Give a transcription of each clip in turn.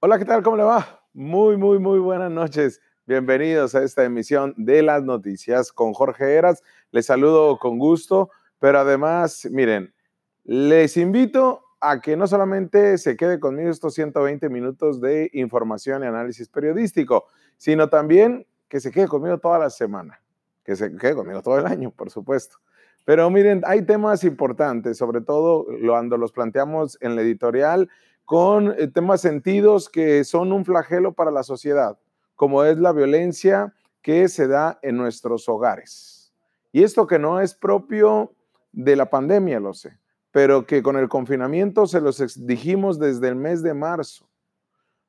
Hola, ¿qué tal? ¿Cómo le va? Muy, muy, muy buenas noches. Bienvenidos a esta emisión de las noticias con Jorge Eras. Les saludo con gusto, pero además, miren, les invito a que no solamente se quede conmigo estos 120 minutos de información y análisis periodístico, sino también que se quede conmigo toda la semana, que se quede conmigo todo el año, por supuesto. Pero miren, hay temas importantes, sobre todo cuando los planteamos en la editorial con eh, temas sentidos que son un flagelo para la sociedad, como es la violencia que se da en nuestros hogares. Y esto que no es propio de la pandemia, lo sé, pero que con el confinamiento se los dijimos desde el mes de marzo.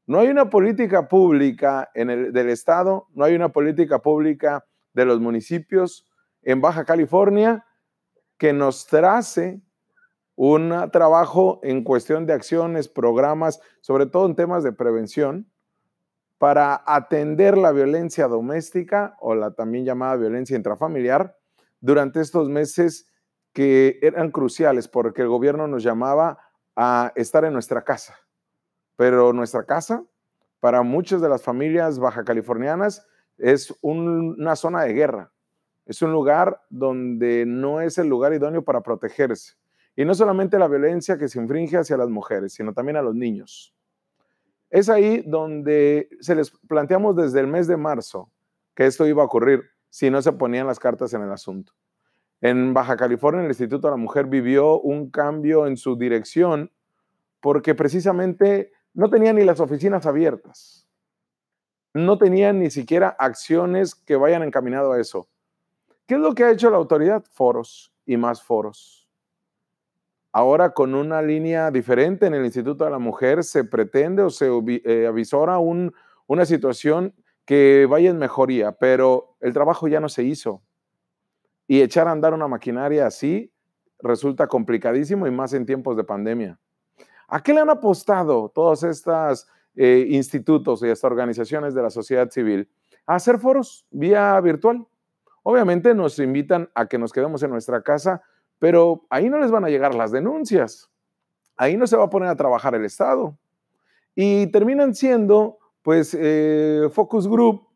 No hay una política pública del Estado, no hay una política pública de los municipios en Baja California que nos trace un trabajo en cuestión de acciones, programas, sobre todo en temas de prevención, para atender la violencia doméstica o la también llamada violencia intrafamiliar durante estos meses que eran cruciales porque el gobierno nos llamaba a estar en nuestra casa. Pero nuestra casa, para muchas de las familias baja californianas, es una zona de guerra. Es un lugar donde no es el lugar idóneo para protegerse y no solamente la violencia que se infringe hacia las mujeres, sino también a los niños. Es ahí donde se les planteamos desde el mes de marzo que esto iba a ocurrir si no se ponían las cartas en el asunto. En Baja California, el Instituto de la Mujer vivió un cambio en su dirección porque precisamente no tenían ni las oficinas abiertas. No tenían ni siquiera acciones que vayan encaminado a eso. ¿Qué es lo que ha hecho la autoridad? Foros y más foros Ahora con una línea diferente en el Instituto de la Mujer se pretende o se eh, avisora una situación que vaya en mejoría, pero el trabajo ya no se hizo. Y echar a andar una maquinaria así resulta complicadísimo y más en tiempos de pandemia. ¿A qué le han apostado todos estos eh, institutos y estas organizaciones de la sociedad civil? A hacer foros vía virtual. Obviamente nos invitan a que nos quedemos en nuestra casa pero ahí no les van a llegar las denuncias. Ahí no se va a poner a trabajar el Estado. Y terminan siendo, pues, eh, focus group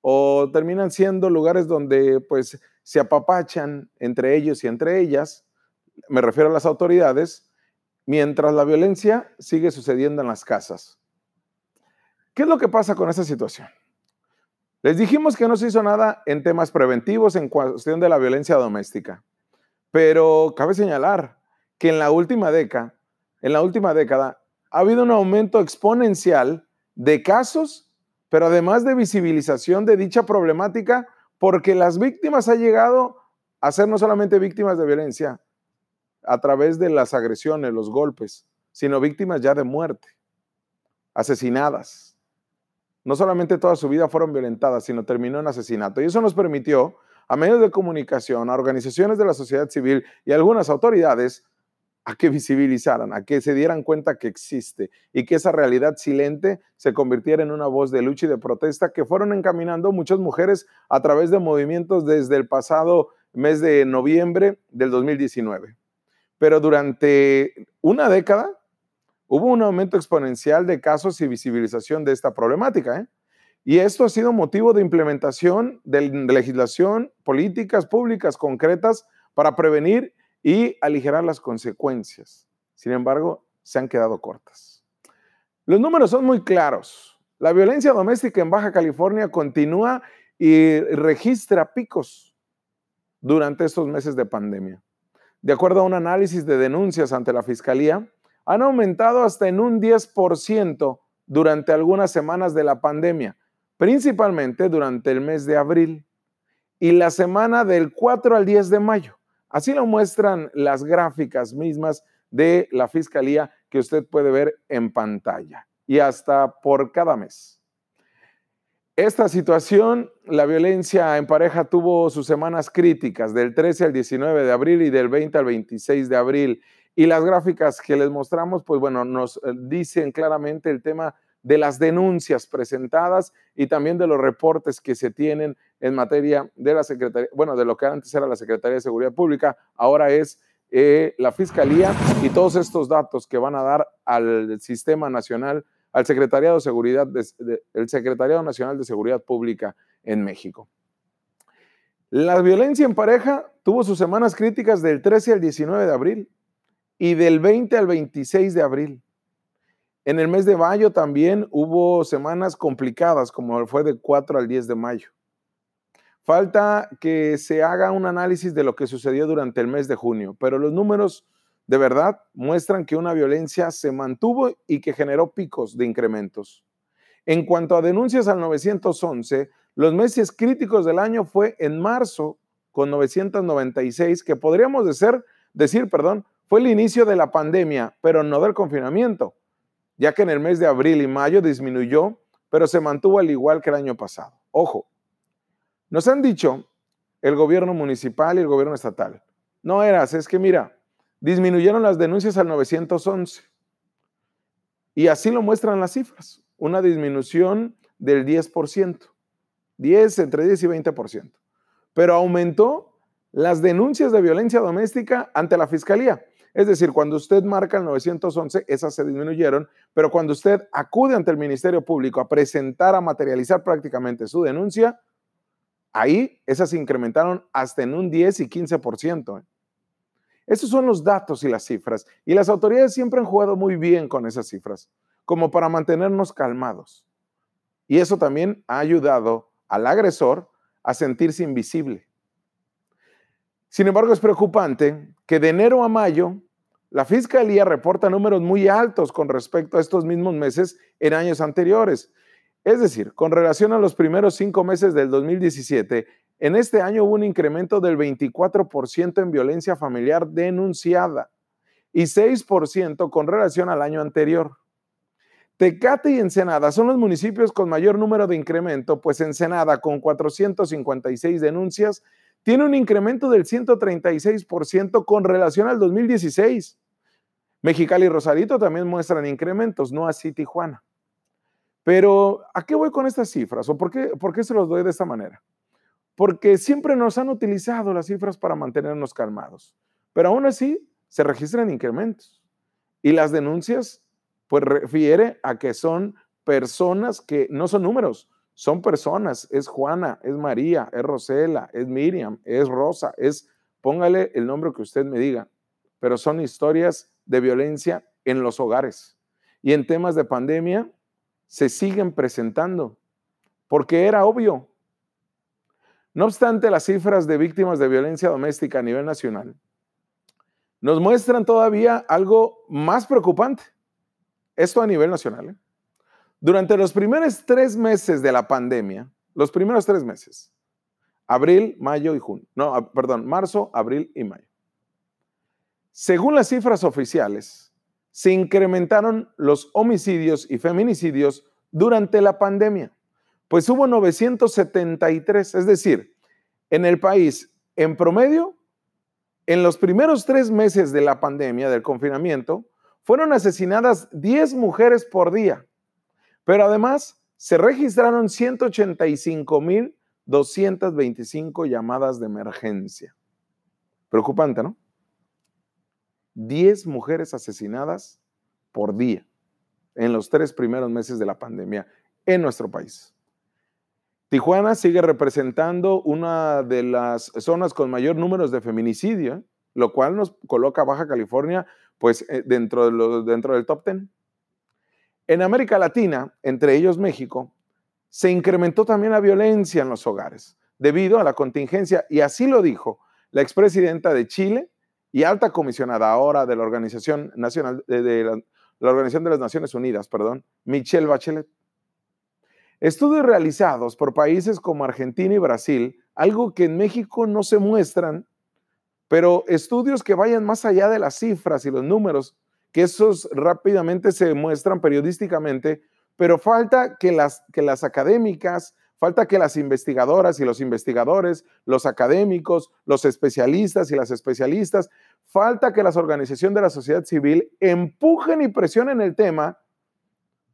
o terminan siendo lugares donde, pues, se apapachan entre ellos y entre ellas, me refiero a las autoridades, mientras la violencia sigue sucediendo en las casas. ¿Qué es lo que pasa con esta situación? Les dijimos que no se hizo nada en temas preventivos en cuestión de la violencia doméstica. Pero cabe señalar que en la última década, ha habido un aumento exponencial de casos, pero además de visibilización de dicha problemática, porque las víctimas han llegado a ser no solamente víctimas de violencia a través de las agresiones, los golpes, sino víctimas ya de muerte, asesinadas. No solamente toda su vida fueron violentadas, sino terminó en asesinato. Y eso nos permitió a medios de comunicación, a organizaciones de la sociedad civil y a algunas autoridades a que visibilizaran, a que se dieran cuenta que existe y que esa realidad silente se convirtiera en una voz de lucha y de protesta que fueron encaminando muchas mujeres a través de movimientos desde el pasado mes de noviembre del 2019. Pero durante una década hubo un aumento exponencial de casos y visibilización de esta problemática. ¿eh? Y esto ha sido motivo de implementación de legislación, políticas públicas concretas para prevenir y aligerar las consecuencias. Sin embargo, se han quedado cortas. Los números son muy claros. La violencia doméstica en Baja California continúa y registra picos durante estos meses de pandemia. De acuerdo a un análisis de denuncias ante la Fiscalía, han aumentado hasta en un 10% durante algunas semanas de la pandemia, principalmente durante el mes de abril y la semana del 4 al 10 de mayo. Así lo muestran las gráficas mismas de la Fiscalía que usted puede ver en pantalla y hasta por cada mes. Esta situación, la violencia en pareja tuvo sus semanas críticas del 13 al 19 de abril y del 20 al 26 de abril. Y las gráficas que les mostramos, pues bueno, nos eh, dicen claramente el tema de las denuncias presentadas y también de los reportes que se tienen en materia de la Secretaría, bueno, de lo que antes era la Secretaría de Seguridad Pública, ahora es eh, la Fiscalía y todos estos datos que van a dar al Sistema Nacional al Secretariado, de Seguridad el Secretariado Nacional de Seguridad Pública en México. La violencia en pareja tuvo sus semanas críticas del 13 al 19 de abril y del 20 al 26 de abril. En el mes de mayo también hubo semanas complicadas, como fue de 4 al 10 de mayo. Falta que se haga un análisis de lo que sucedió durante el mes de junio, pero los números de verdad muestran que una violencia se mantuvo y que generó picos de incrementos. En cuanto a denuncias al 911, los meses críticos del año fue en marzo con 996, que podríamos decir, decir, perdón, fue el inicio de la pandemia, pero no del confinamiento, ya que en el mes de abril y mayo disminuyó, pero se mantuvo al igual que el año pasado. Ojo, nos han dicho el gobierno municipal y el gobierno estatal, no eras, es que mira, disminuyeron las denuncias al 911. Y así lo muestran las cifras, una disminución del 10%, 10, entre 10 y 20%. Pero aumentó las denuncias de violencia doméstica ante la fiscalía. Es decir, cuando usted marca el 911, esas se disminuyeron, pero cuando usted acude ante el Ministerio Público a presentar, a materializar prácticamente su denuncia, Ahí esas se incrementaron hasta en un 10 y 15%. ¿eh? Esos son los datos y las cifras. Y las autoridades siempre han jugado muy bien con esas cifras, como para mantenernos calmados. Y eso también ha ayudado al agresor a sentirse invisible. Sin embargo, es preocupante que de enero a mayo la Fiscalía reporta números muy altos con respecto a estos mismos meses en años anteriores. Es decir, con relación a los primeros cinco meses del 2017, en este año hubo un incremento del 24% en violencia familiar denunciada y 6% con relación al año anterior. Tecate y Ensenada son los municipios con mayor número de incremento, pues Ensenada, con 456 denuncias, tiene un incremento del 136% con relación al 2016. Mexicali y Rosarito también muestran incrementos, no así Tijuana. Pero, ¿a qué voy con estas cifras? ¿O por qué, por qué se los doy de esta manera? Porque siempre nos han utilizado las cifras para mantenernos calmados, pero aún así se registran incrementos. Y las denuncias, pues refiere a que son personas que no son números, son personas. Es Juana, es María, es Rosela, es Miriam, es Rosa, es, póngale el nombre que usted me diga, pero son historias de violencia en los hogares. Y en temas de pandemia, se siguen presentando, porque era obvio. No obstante, las cifras de víctimas de violencia doméstica a nivel nacional nos muestran todavía algo más preocupante. Esto a nivel nacional. ¿eh? Durante los primeros tres meses de la pandemia, los primeros tres meses, abril, mayo y junio, no, perdón, marzo, abril y mayo. Según las cifras oficiales, se incrementaron los homicidios y feminicidios durante la pandemia. Pues hubo 973, es decir, en el país, en promedio, en los primeros tres meses de la pandemia, del confinamiento, fueron asesinadas 10 mujeres por día. Pero además, se registraron 185.225 llamadas de emergencia. Preocupante, ¿no? 10 mujeres asesinadas por día en los tres primeros meses de la pandemia en nuestro país. Tijuana sigue representando una de las zonas con mayor número de feminicidio, lo cual nos coloca a Baja California pues eh, dentro, de dentro del top 10. En América Latina, entre ellos México, se incrementó también la violencia en los hogares debido a la contingencia y así lo dijo la expresidenta de Chile, y alta comisionada ahora de la Organización Nacional de, la, Organización de las Naciones Unidas, perdón, Michelle Bachelet. Estudios realizados por países como Argentina y Brasil, algo que en México no se muestran, pero estudios que vayan más allá de las cifras y los números, que esos rápidamente se muestran periodísticamente, pero falta que las, que las académicas, Falta que las investigadoras y los investigadores, los académicos, los especialistas y las especialistas, falta que las organizaciones de la sociedad civil empujen y presionen el tema,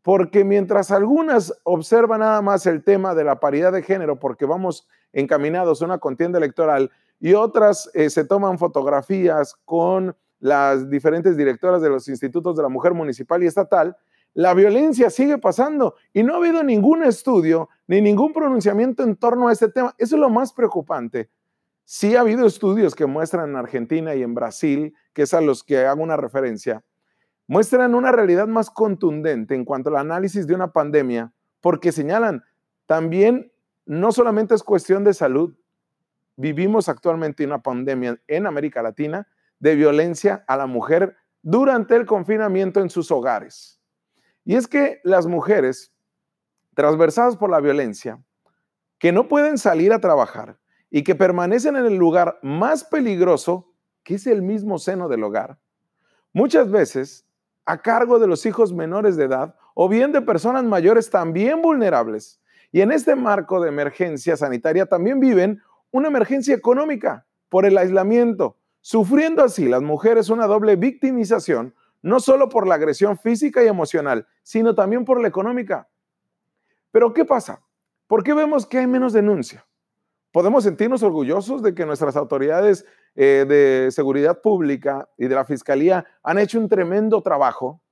porque mientras algunas observan nada más el tema de la paridad de género, porque vamos encaminados a una contienda electoral, y otras eh, se toman fotografías con las diferentes directoras de los institutos de la mujer municipal y estatal, la violencia sigue pasando y no ha habido ningún estudio ni ningún pronunciamiento en torno a este tema. Eso es lo más preocupante. Sí ha habido estudios que muestran en Argentina y en Brasil, que es a los que hago una referencia, muestran una realidad más contundente en cuanto al análisis de una pandemia, porque señalan, también no solamente es cuestión de salud, vivimos actualmente una pandemia en América Latina de violencia a la mujer durante el confinamiento en sus hogares. Y es que las mujeres, transversadas por la violencia, que no pueden salir a trabajar y que permanecen en el lugar más peligroso, que es el mismo seno del hogar, muchas veces a cargo de los hijos menores de edad o bien de personas mayores también vulnerables. Y en este marco de emergencia sanitaria también viven una emergencia económica por el aislamiento, sufriendo así las mujeres una doble victimización, no solo por la agresión física y emocional, sino también por la económica. Pero ¿qué pasa? ¿Por qué vemos que hay menos denuncia? Podemos sentirnos orgullosos de que nuestras autoridades eh, de seguridad pública y de la fiscalía han hecho un tremendo trabajo.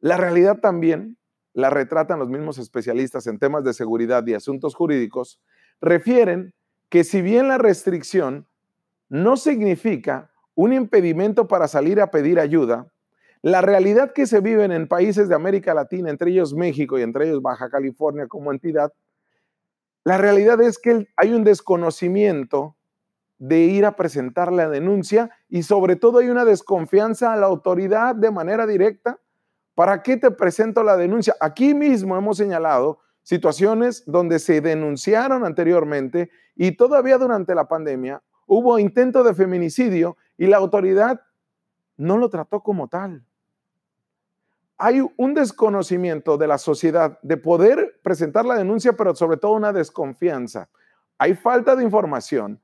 La realidad también la retratan los mismos especialistas en temas de seguridad y asuntos jurídicos, refieren que si bien la restricción no significa un impedimento para salir a pedir ayuda, la realidad que se vive en países de América Latina, entre ellos México y entre ellos Baja California como entidad, la realidad es que hay un desconocimiento de ir a presentar la denuncia y sobre todo hay una desconfianza a la autoridad de manera directa. ¿Para qué te presento la denuncia? Aquí mismo hemos señalado situaciones donde se denunciaron anteriormente y todavía durante la pandemia hubo intento de feminicidio y la autoridad no lo trató como tal hay un desconocimiento de la sociedad de poder presentar la denuncia, pero sobre todo una desconfianza. Hay falta de información,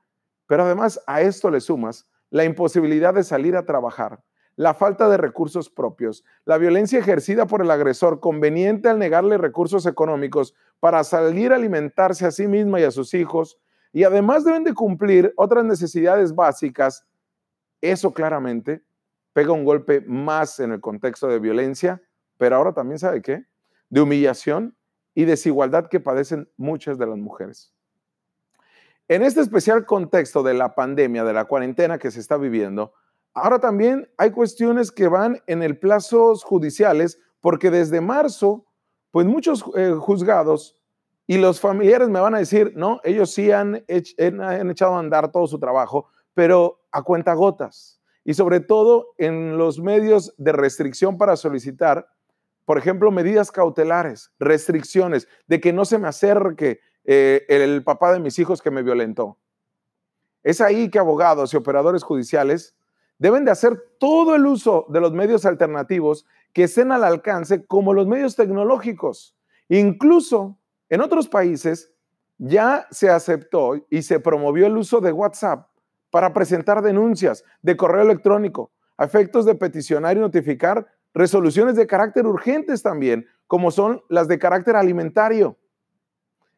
pero además a esto le sumas la imposibilidad de salir a trabajar, la falta de recursos propios, la violencia ejercida por el agresor conveniente al negarle recursos económicos para salir a alimentarse a sí misma y a sus hijos, y además deben de cumplir otras necesidades básicas, eso claramente pega un golpe más en el contexto de violencia, pero ahora también sabe qué? De humillación y desigualdad que padecen muchas de las mujeres. En este especial contexto de la pandemia, de la cuarentena que se está viviendo, ahora también hay cuestiones que van en el plazos judiciales, porque desde marzo, pues muchos eh, juzgados y los familiares me van a decir, no, ellos sí han, han echado a andar todo su trabajo, pero a cuenta gotas y sobre todo en los medios de restricción para solicitar, por ejemplo, medidas cautelares, restricciones, de que no se me acerque eh, el papá de mis hijos que me violentó. Es ahí que abogados y operadores judiciales deben de hacer todo el uso de los medios alternativos que estén al alcance, como los medios tecnológicos. Incluso en otros países ya se aceptó y se promovió el uso de WhatsApp para presentar denuncias de correo electrónico a efectos de peticionar y notificar resoluciones de carácter urgentes también, como son las de carácter alimentario.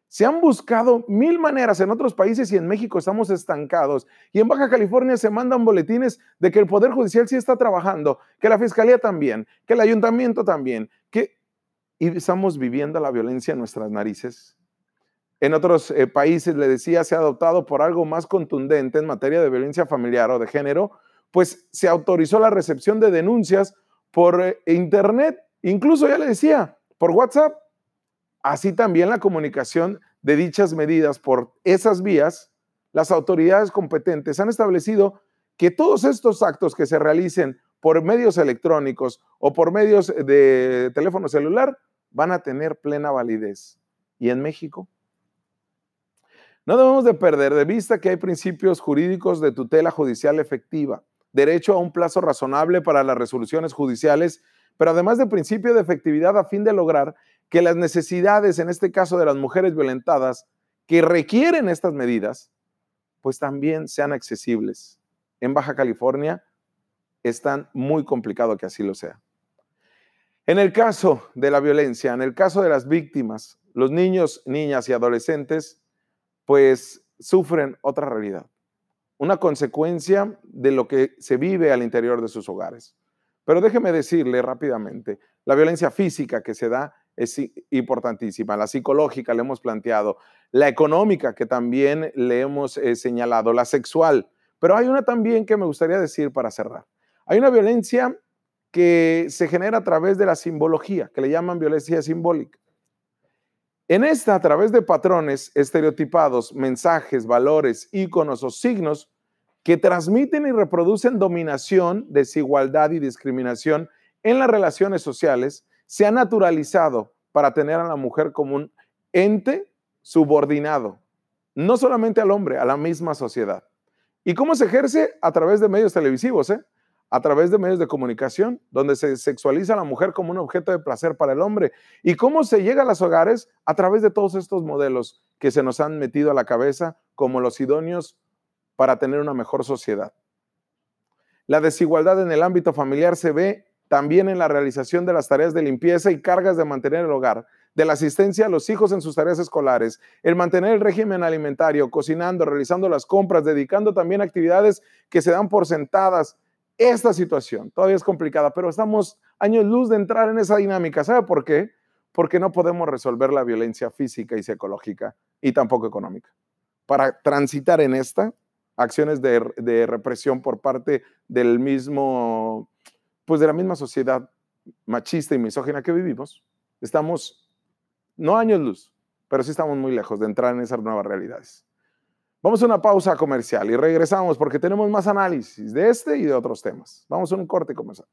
Se han buscado mil maneras en otros países y en México estamos estancados. Y en Baja California se mandan boletines de que el Poder Judicial sí está trabajando, que la Fiscalía también, que el Ayuntamiento también, que y estamos viviendo la violencia en nuestras narices. En otros eh, países, le decía, se ha adoptado por algo más contundente en materia de violencia familiar o de género, pues se autorizó la recepción de denuncias por eh, Internet, incluso ya le decía, por WhatsApp. Así también la comunicación de dichas medidas por esas vías, las autoridades competentes han establecido que todos estos actos que se realicen por medios electrónicos o por medios de teléfono celular van a tener plena validez. ¿Y en México? No debemos de perder de vista que hay principios jurídicos de tutela judicial efectiva, derecho a un plazo razonable para las resoluciones judiciales, pero además de principio de efectividad a fin de lograr que las necesidades, en este caso de las mujeres violentadas, que requieren estas medidas, pues también sean accesibles. En Baja California es tan muy complicado que así lo sea. En el caso de la violencia, en el caso de las víctimas, los niños, niñas y adolescentes, pues sufren otra realidad, una consecuencia de lo que se vive al interior de sus hogares. Pero déjeme decirle rápidamente, La violencia física que se da es importantísima, la psicológica le hemos planteado, la económica que también le hemos eh, señalado, la sexual, pero hay una también que me gustaría decir para cerrar. Hay una violencia que se genera a través de la simbología, que le llaman violencia simbólica. En esta, a través de patrones estereotipados, mensajes, valores, íconos o signos que transmiten y reproducen dominación, desigualdad y discriminación en las relaciones sociales, se ha naturalizado para tener a la mujer como un ente subordinado, no solamente al hombre, a la misma sociedad. ¿Y cómo se ejerce? A través de medios televisivos, ¿eh? A través de medios de comunicación, donde se sexualiza a la mujer como un objeto de placer para el hombre. ¿Y cómo se llega a los hogares? A través de todos estos modelos que se nos han metido a la cabeza como los idóneos para tener una mejor sociedad. La desigualdad en el ámbito familiar se ve también en la realización de las tareas de limpieza y cargas de mantener el hogar, de la asistencia a los hijos en sus tareas escolares, el mantener el régimen alimentario, cocinando, realizando las compras, dedicando también actividades que se dan por sentadas, esta situación todavía es complicada, pero estamos años luz de entrar en esa dinámica. ¿Sabe por qué? Porque no podemos resolver la violencia física y psicológica y tampoco económica. Para transitar en esta, acciones de, represión por parte del mismo, pues de la misma sociedad machista y misógina que vivimos, estamos, no años luz, pero sí estamos muy lejos de entrar en esas nuevas realidades. Vamos a una pausa comercial y regresamos porque tenemos más análisis de este y de otros temas. Vamos a un corte comercial.